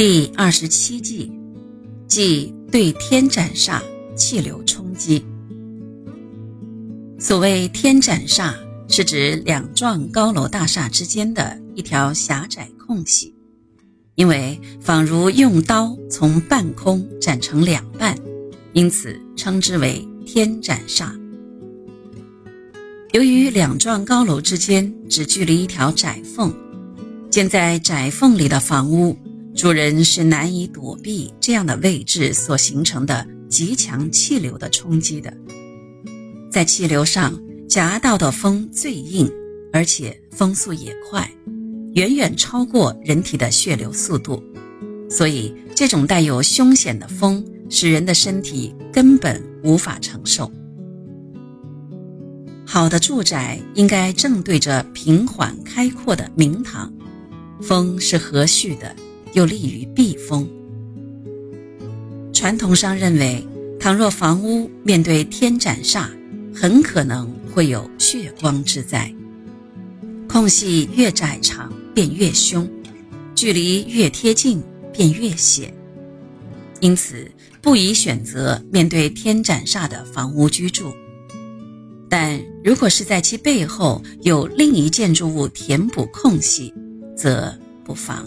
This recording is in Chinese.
第二十七计，即对天斩煞，气流冲击。所谓天斩煞，是指两幢高楼大厦之间的一条狭窄空隙，因为仿如用刀从半空斩成两半，因此称之为天斩煞。由于两幢高楼之间只距离一条窄缝，建在窄缝里的房屋，主人是难以躲避这样的位置所形成的极强气流的冲击的。在气流上夹道的风最硬，而且风速也快，远远超过人体的血流速度，所以这种带有凶险的风，使人的身体根本无法承受。好的住宅应该正对着平缓开阔的明堂，风是和煦的，有利于避风。传统上认为，倘若房屋面对天斩煞，很可能会有血光之灾。空隙越窄长，便越凶；距离越贴近，便越险。因此，不宜选择面对天斩煞的房屋居住。但如果是在其背后有另一建筑物填补空隙，则不妨。